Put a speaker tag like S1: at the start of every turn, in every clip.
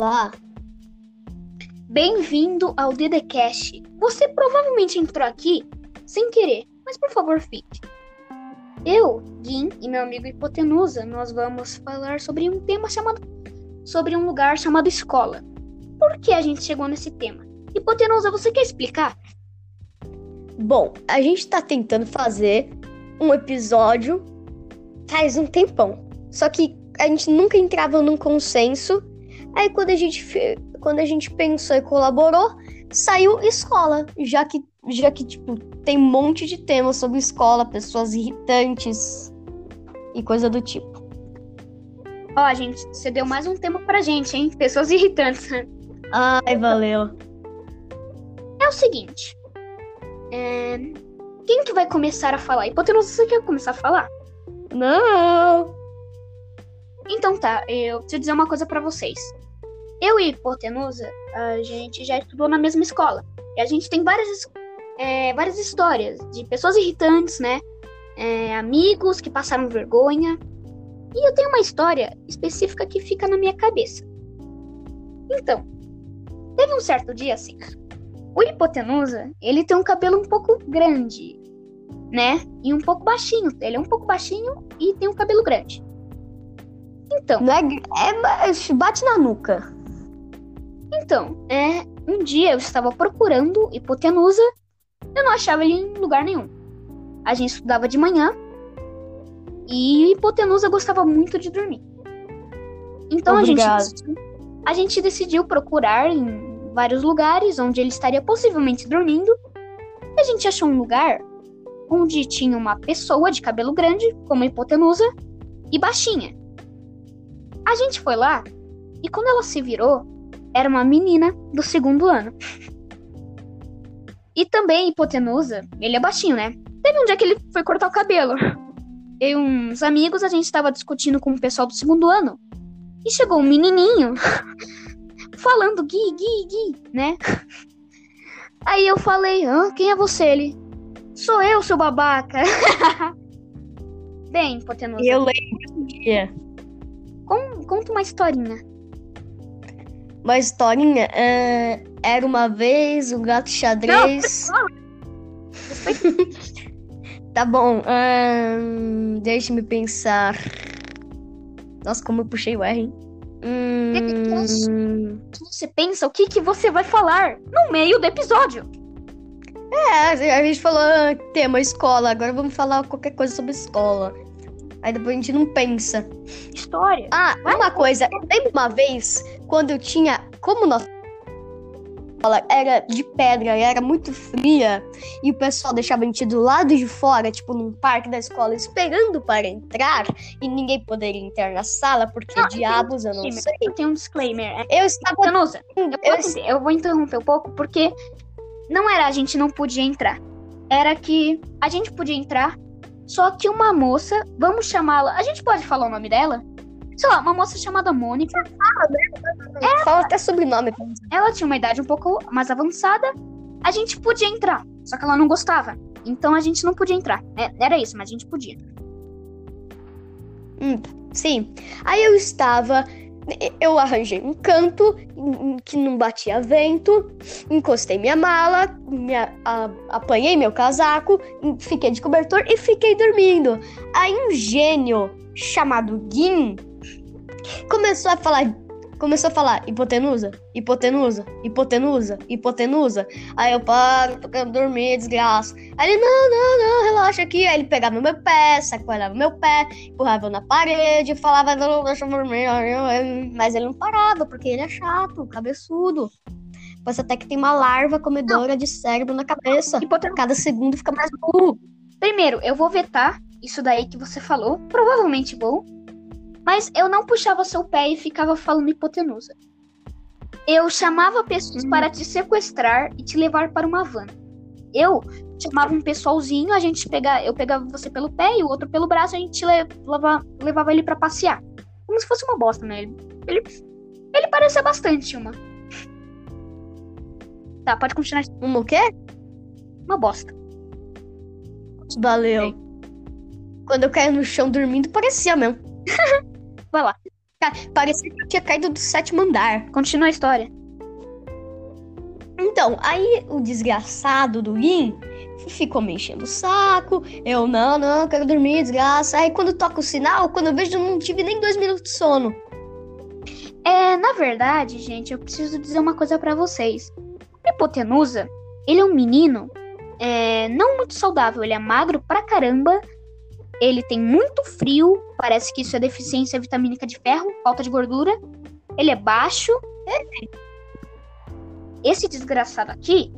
S1: Olá! Bem-vindo ao DDCast. Você provavelmente entrou aqui sem querer, mas por favor fique. Eu, Gin e meu amigo Hipotenusa, nós vamos falar sobre um tema chamado. sobre um lugar chamado escola. Por que a gente chegou nesse tema? Hipotenusa, você quer explicar?
S2: Bom, a gente tá tentando fazer um episódio faz um tempão. Só que a gente nunca entrava num consenso. Aí quando a gente quando a gente pensou e colaborou, saiu escola, já que já que tipo tem um monte de temas sobre escola, pessoas irritantes e coisa do tipo.
S1: Ó, oh, gente, você deu mais um tema pra gente, hein? Pessoas irritantes.
S2: Ai, valeu.
S1: É o seguinte. É... Quem que vai começar a falar? Hipotenusa, você quer começar a falar?
S2: Não!
S1: Então tá, eu preciso dizer uma coisa para vocês. Eu e Hipotenusa, a gente já estudou na mesma escola. E a gente tem várias, é, várias histórias de pessoas irritantes, né? É, amigos que passaram vergonha. E eu tenho uma história específica que fica na minha cabeça. Então, teve um certo dia assim. O hipotenusa, ele tem um cabelo um pouco grande, né? E um pouco baixinho. Ele é um pouco baixinho e tem um cabelo grande. Então.
S2: É, é, bate na nuca.
S1: Então, é, um dia eu estava procurando hipotenusa, eu não achava ele em lugar nenhum. A gente estudava de manhã e hipotenusa gostava muito de dormir. Então a gente, a gente decidiu procurar em vários lugares onde ele estaria possivelmente dormindo. E a gente achou um lugar onde tinha uma pessoa de cabelo grande, como hipotenusa, e baixinha. A gente foi lá e quando ela se virou, era uma menina do segundo ano. E também hipotenusa, ele é baixinho, né? Teve um dia que ele foi cortar o cabelo. Eu e uns amigos, a gente tava discutindo com o pessoal do segundo ano. E chegou um menininho falando Gui, Gui, Gui, né? Aí eu falei, ah, quem é você? Ele, sou eu, seu babaca. Bem, hipotenusa.
S2: Eu lembro do dia.
S1: conta uma historinha.
S2: Uma historinha? É, era uma vez o um gato xadrez. Tá bom. Hum, Deixe-me pensar. Nossa, como eu puxei o R, hein?
S1: Hum... Você pensa o que, que você vai falar no meio do episódio.
S2: É, a gente falou ah, tema escola, agora vamos falar qualquer coisa sobre escola. Aí depois a gente não pensa.
S1: História.
S2: Ah, uma coisa. Lembra uma vez quando eu tinha. Como nós escola era de pedra e era muito fria, e o pessoal deixava a gente do lado de fora, tipo num parque da escola, esperando para entrar, e ninguém poderia entrar na sala, porque não, diabos eu, eu não sei.
S1: Eu tenho um disclaimer.
S2: Eu estava.
S1: Danusa, eu, eu, eu vou interromper um pouco, porque não era a gente não podia entrar. Era que a gente podia entrar, só que uma moça, vamos chamá-la. A gente pode falar o nome dela? sei lá, uma moça chamada Mônica.
S2: Ela, Fala até sobrenome.
S1: Ela tinha uma idade um pouco mais avançada. A gente podia entrar, só que ela não gostava. Então a gente não podia entrar. É, era isso, mas a gente podia.
S2: Hum, sim. Aí eu estava. Eu arranjei um canto que não batia vento, encostei minha mala, minha, a, apanhei meu casaco, fiquei de cobertor e fiquei dormindo. Aí um gênio chamado Gin começou a falar começou a falar hipotenusa, hipotenusa, hipotenusa, hipotenusa. Aí eu paro, tô querendo dormir, desgraça. Aí ele, não, não, não, relaxa aqui. Aí ele pegava meu pé, sacolhava meu pé, empurrava na parede, falava, não, deixa eu dormir. Mas ele não parava, porque ele é chato, cabeçudo. Pois até que tem uma larva comedora não. de cérebro na cabeça. Hipotenusa. Cada segundo fica mais burro.
S1: Primeiro, eu vou vetar isso daí que você falou. Provavelmente vou. Mas eu não puxava seu pé e ficava falando hipotenusa. Eu chamava pessoas hum. para te sequestrar e te levar para uma van. Eu chamava um pessoalzinho, a gente pegava, eu pegava você pelo pé e o outro pelo braço, a gente levava, levava ele para passear. Como se fosse uma bosta, né? Ele, ele, ele parecia bastante uma. Tá, pode continuar.
S2: Uma o quê?
S1: Uma bosta.
S2: Valeu. Quando eu caí no chão dormindo, parecia mesmo.
S1: Vai lá.
S2: Parecia que tinha caído do sétimo andar.
S1: Continua a história.
S2: Então, aí o desgraçado do Gin ficou me enchendo o saco. Eu, não, não, quero dormir, desgraça. Aí quando toca o sinal, quando eu vejo, eu não tive nem dois minutos de sono.
S1: É, na verdade, gente, eu preciso dizer uma coisa pra vocês. O hipotenusa, ele é um menino é, não muito saudável. Ele é magro pra caramba. Ele tem muito frio. Parece que isso é deficiência vitamínica de ferro, falta de gordura. Ele é baixo. Esse desgraçado aqui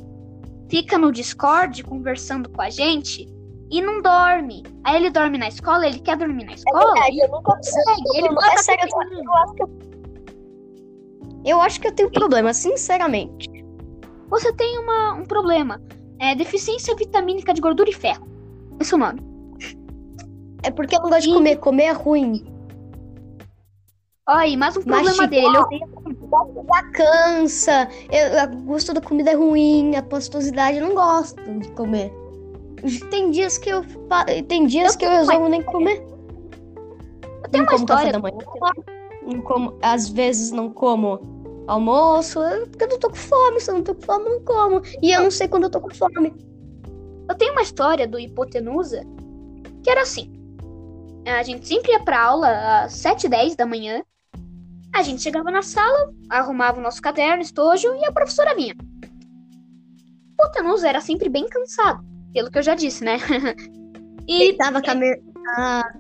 S1: fica no Discord conversando com a gente e não dorme. Aí ele dorme na escola, ele quer dormir na escola.
S2: eu não
S1: consegue. Ele
S2: Não, é sério, eu acho que eu... eu acho que eu tenho problema, sinceramente.
S1: Você tem uma, um problema. É deficiência vitamínica de gordura e ferro. Esse é o nome.
S2: É porque eu não gosto de comer. Comer é ruim.
S1: E mais um problema
S2: Mastigar.
S1: dele. Ele odeia comida.
S2: Já cansa. Eu, o gosto da comida é ruim. A pastosidade eu não gosto de comer. Tem dias que eu tem dias
S1: Eu
S2: que eu
S1: tenho
S2: resolvo nem comer.
S1: Eu tenho
S2: não
S1: uma
S2: como café
S1: história.
S2: da manhã. Não como, às vezes não como almoço, é porque eu não tô com fome. Se eu não tô com fome, eu não como. E eu não sei quando eu tô com fome.
S1: Eu tenho uma história do hipotenusa que era assim. A gente sempre ia pra aula às 7h10 da manhã. A gente chegava na sala, arrumava o nosso caderno, estojo e a professora vinha. O hipotenusa era sempre bem cansado, pelo que eu já disse, né? e
S2: Deitava came... ah,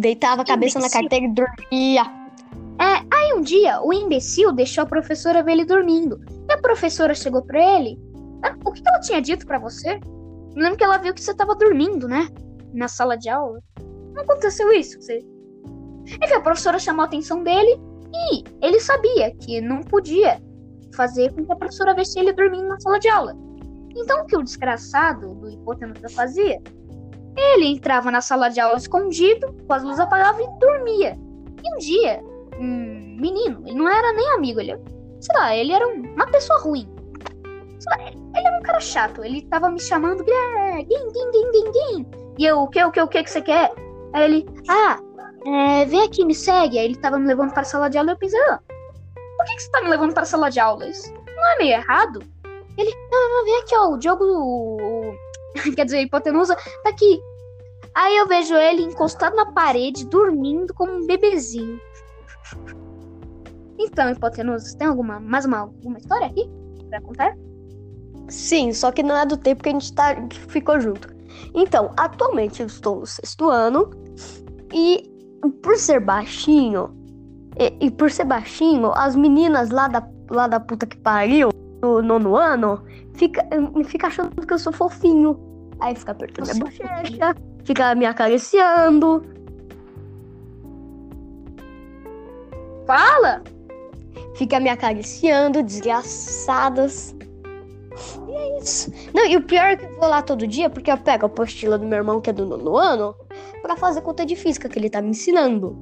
S2: deitava a cabeça na
S1: Imbecil.
S2: carteira e dormia.
S1: Aí um dia, o imbecil deixou a professora ver ele dormindo. E a professora chegou pra ele. "Ah, O que ela tinha dito pra você? Eu lembro que ela viu que você tava dormindo, né? Na sala de aula. Não aconteceu isso? Você... Enfim, a professora chamou a atenção dele e ele sabia que não podia fazer com que a professora visse ele dormindo na sala de aula. Então, o que o desgraçado do hipotenusa fazia? Ele entrava na sala de aula escondido, com as luzes apagadas e dormia. E um dia, um menino, ele não era nem amigo, ele, sei lá, ele era um- uma pessoa ruim. Sei lá, ele era um cara chato, ele tava me chamando, "Ah, guim, guim, guim, guim, guim. E eu, o que, o que, o que que você quer? Aí ele, ah, é, vem aqui, me segue. Aí ele tava me levando para a sala de aula e eu pensei, ah, por que, que você tá me levando para a sala de aula? Isso não é meio errado? Ele, não, não, vem aqui, ó, o Diogo, quer dizer, a hipotenusa, tá aqui. Aí eu vejo ele encostado na parede, dormindo como um bebezinho. Então, hipotenusa, tem alguma, mais uma, alguma história aqui pra contar?
S2: Sim, só que não é do tempo que a gente tá, ficou junto. Então, atualmente eu estou no sexto ano e por ser baixinho, e, e por ser baixinho, as meninas lá da, lá da puta que pariu, do nono ano, fica, fica achando que eu sou fofinho. Aí fica apertando minha
S1: Nossa,
S2: bochecha, fica me acariciando.
S1: Fala!
S2: fica me acariciando, desgraçadas. E é isso. Não, e o pior é que eu vou lá todo dia, porque eu pego a apostila do meu irmão, que é do nono ano, pra fazer conta de física, que ele tá me ensinando.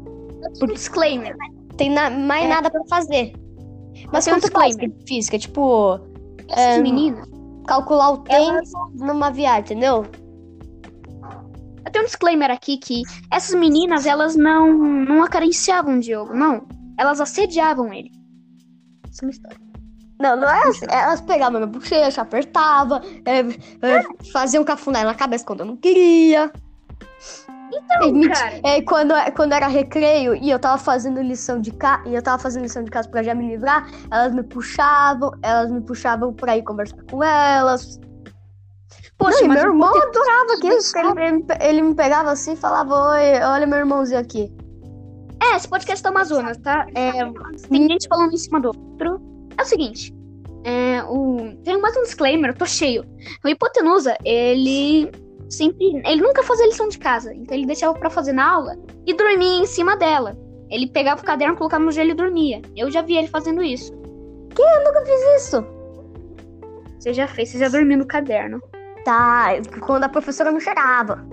S1: Por disclaimer.
S2: Tem na- mais
S1: É.
S2: nada pra fazer. Mas
S1: um
S2: quanto faz
S1: disclaimer.
S2: de física? Tipo,
S1: Essas
S2: É,
S1: meninas.
S2: calcular o tempo numa viagem, entendeu?
S1: Eu tenho um disclaimer aqui que essas meninas, elas não, não acariciavam o Diogo, não. Elas assediavam ele. Isso é uma história.
S2: Não, não é assim. Elas pegavam minha bochecha, apertavam, é, é, faziam cafuné na cabeça quando eu não queria.
S1: Então,
S2: E
S1: cara.
S2: É, quando, quando era recreio e eu tava fazendo lição de casa, e eu tava fazendo lição de casa pra já me livrar, elas me puxavam, elas me puxavam pra ir conversar com elas.
S1: Poxa,
S2: Não, meu irmão
S1: hipote-
S2: adorava aquilo, ele, ele, me pegava assim e falava, oi, olha meu irmãozinho aqui.
S1: É, esse podcast do Amazonas, tá? É, tem gente falando em cima do outro. É o seguinte. É, o... Tem mais um disclaimer, eu tô cheio. O hipotenusa, ele sempre. Ele nunca fazia lição de casa. Então ele deixava pra fazer na aula e dormia em cima dela. Ele pegava o caderno, colocava no gelo e dormia. Eu já vi ele fazendo isso.
S2: Isso.
S1: Você já fez, você já dormiu no caderno.
S2: Tá, quando a professora não chegava.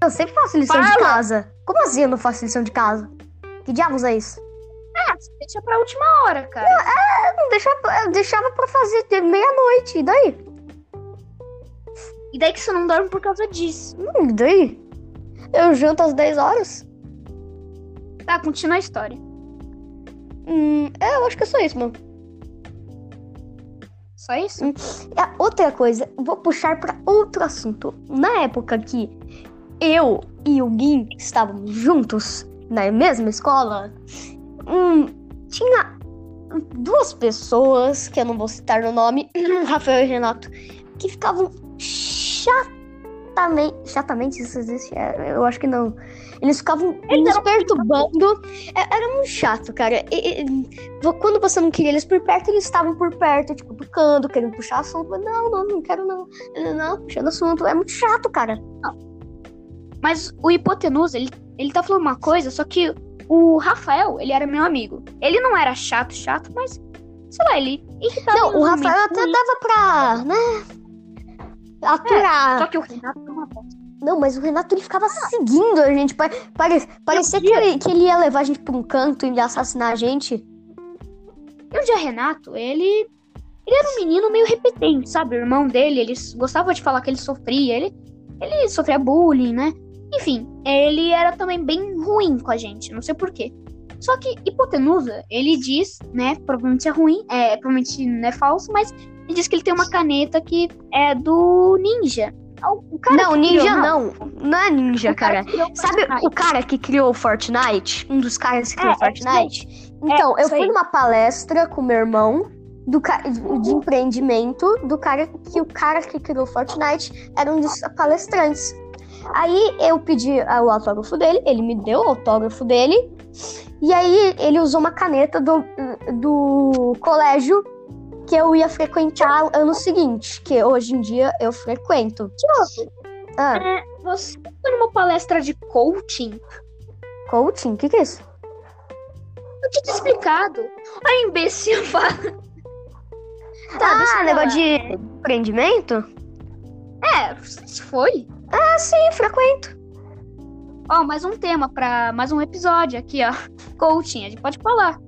S2: Eu sempre faço lição de
S1: Fala!
S2: casa. Como assim eu não faço lição de casa? Que diabos é isso?
S1: Ah, deixa pra última hora, cara.
S2: Eu não deixava, deixava pra fazer meia-noite, e daí?
S1: E daí que você não dorme por causa disso.
S2: Hum, e daí? Eu janto às 10 horas.
S1: Tá, continua a história.
S2: Hum, é, eu acho que é só isso, mano.
S1: Só isso?
S2: Hum. É, outra coisa, vou puxar pra outro assunto. Na época que eu e o Gui estávamos juntos na mesma escola, hum, tinha duas pessoas, que eu não vou citar o nome, Rafael e Renato, que ficavam chatamente. Chatamente, isso existe? É, Eu acho que não. Eles ficavam nos perturbando. É- Era muito chato, cara. E- e- quando você não queria eles por perto, eles estavam por perto, tipo, tocando, querendo puxar assunto. Não, não, não quero não. Não, Não, puxando assunto. É muito chato, cara.
S1: Mas o hipotenusa, ele, ele tá falando uma coisa, só que o Rafael, ele era meu amigo. Ele não era chato, chato, mas, sei lá, ele irritava
S2: Não, o Rafael
S1: momentos
S2: até
S1: ruins.
S2: dava pra, né? Aturar.
S1: Só que o Renato é uma.
S2: Não, mas o Renato ele ficava seguindo a gente. pa- pare- parecia que ele, que ele ia levar a gente pra um canto e ia assassinar a gente.
S1: E um dia, Renato, ele. Ele era um menino meio repetente, sabe? O irmão dele, ele gostava de falar que ele sofria. Ele, ele sofria bullying, né? Enfim, ele era também bem ruim com a gente, não sei porquê. Só que hipotenusa, ele diz, né? Provavelmente é ruim, é, provavelmente não é falso, mas ele diz que ele tem uma caneta que é do ninja. O cara
S2: não, ninja
S1: criou-
S2: não. Não é ninja,
S1: cara
S2: cara. Sabe o cara que criou o Fortnite? Um dos caras que criou
S1: É,
S2: o Fortnite? Então,
S1: É,
S2: eu fui numa palestra com meu irmão do de empreendimento do cara que o cara que criou o Fortnite era um dos palestrantes. Aí eu pedi o autógrafo dele, ele me deu o autógrafo dele. E aí ele usou uma caneta do, do colégio que eu ia frequentar ano seguinte, que hoje em dia eu frequento. Ah,
S1: é, você foi numa palestra de coaching?
S2: coaching? O que, que é isso?
S1: Eu tinha te explicado. A imbecil fala. Tá,
S2: ah, negócio de empreendimento?
S1: É, isso foi.
S2: Ah, sim, frequento.
S1: Ó, mais um tema pra mais um episódio aqui, ó. Coaching, a gente pode falar.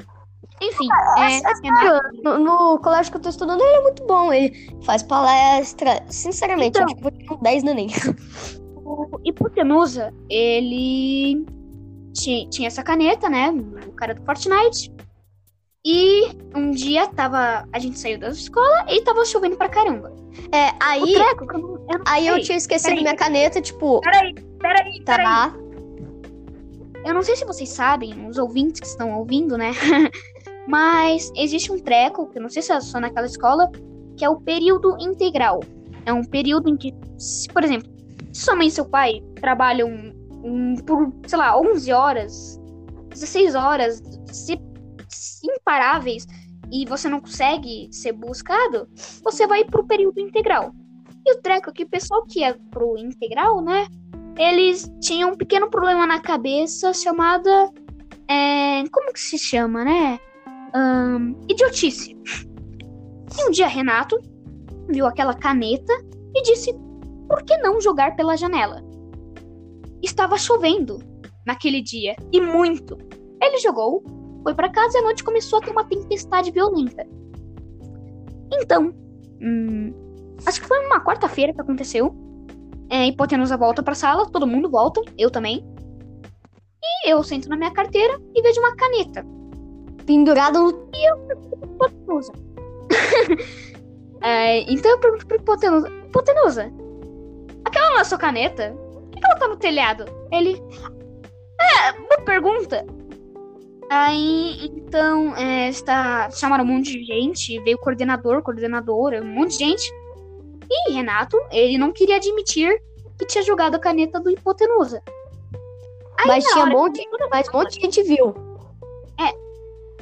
S1: Enfim, é, Renato,
S2: No, no colégio que eu tô estudando, ele é muito bom. Ele faz palestra. Sinceramente,
S1: Então.
S2: acho que vou ter um 10 no Enem.
S1: o Hipotenusa, ele ti- tinha essa caneta, né? O cara do Fortnite. E um dia tava. A gente saiu da escola e tava chovendo pra caramba.
S2: É, aí,
S1: treco, eu não, eu não
S2: aí eu tinha esquecido
S1: Peraí.
S2: minha caneta, tipo,
S1: Peraí, peraí, peraí.
S2: tá.
S1: Eu não sei se vocês sabem, os ouvintes que estão ouvindo, né? Mas existe um treco, que eu não sei se é só naquela escola, que é o período integral. É um período em que, se, por exemplo, se sua mãe e seu pai trabalham hum, por, sei lá, 11 horas, 16 horas, se imparáveis, e você não consegue ser buscado, você vai pro período integral. E o treco que o pessoal que é pro integral, né? Eles tinham um pequeno problema na cabeça chamada. é, como que se chama, né? Ahn, idiotice. E um dia Renato viu aquela caneta e disse: por que não jogar pela janela? Estava chovendo naquele dia e muito. Ele jogou, foi pra casa e a noite começou a ter uma tempestade violenta. Então, hum, acho que foi uma quarta-feira que aconteceu. É, hipotenusa volta pra sala, todo mundo volta, eu também. E eu sento na minha carteira e vejo uma caneta.
S2: Pendurado no.
S1: Hipotenusa. É, então eu pergunto pro hipotenusa: Hipotenusa, aquela não é sua caneta? Por que ela tá no telhado? Ele. É, boa pergunta. Aí, então, é, está, chamaram um monte de gente, veio coordenador, coordenadora, um monte de gente. E Renato, ele não queria admitir que tinha jogado a caneta do hipotenusa. Aí,
S2: Mas tinha um monte, mas um monte de gente viu.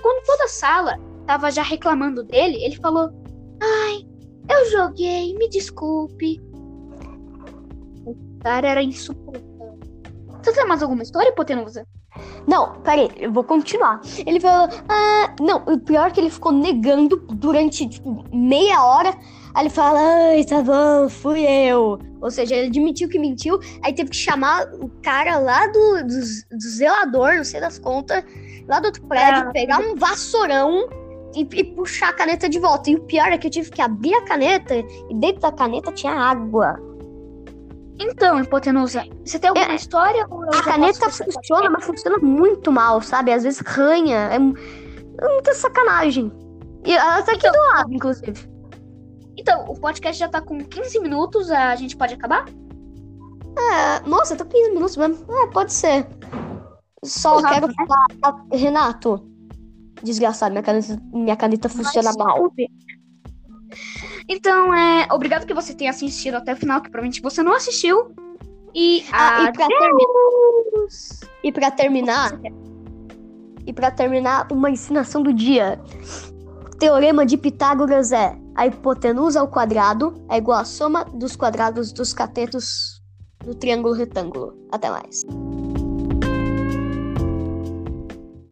S1: quando toda a sala tava já reclamando dele, ele falou: Ai, eu joguei, me desculpe. O cara era insuportável. Você tem mais alguma história, hipotenusa?
S2: Não, peraí, eu vou continuar. Ele falou, ah, não, o pior é que ele ficou negando durante, tipo, meia hora. Aí ele fala, ai, tá bom, fui eu. Ou seja, ele admitiu que mentiu, aí teve que chamar o cara lá do, do, do zelador, não sei das contas, lá do outro prédio,
S1: Ah.
S2: pegar um vassourão e, e puxar a caneta de volta. E o pior é que eu tive que abrir a caneta e dentro da caneta tinha água.
S1: Então, hipotenusa, você tem alguma
S2: É,
S1: história? eu
S2: A caneta
S1: começar?
S2: funciona, mas funciona muito mal, sabe? Às vezes ranha. É, é muita sacanagem. E ela tá aqui
S1: Então-
S2: do lado, inclusive.
S1: Então, o podcast já tá com 15 minutos, a gente pode acabar?
S2: É, nossa, tô 15 minutos mesmo. É, pode ser. Só
S1: Rápido,
S2: quero
S1: né?
S2: falar. Renato. Desgraçado, minha caneta, minha caneta funciona
S1: Mas-
S2: mal.
S1: Então, é. Obrigado que você tenha assistido até o final, que provavelmente você não assistiu. E.
S2: Ah, e pra terminar. E pra terminar, e pra terminar, uma ensinação do dia. O teorema de Pitágoras é a hipotenusa ao quadrado é igual à soma dos quadrados dos catetos do triângulo retângulo. Até mais.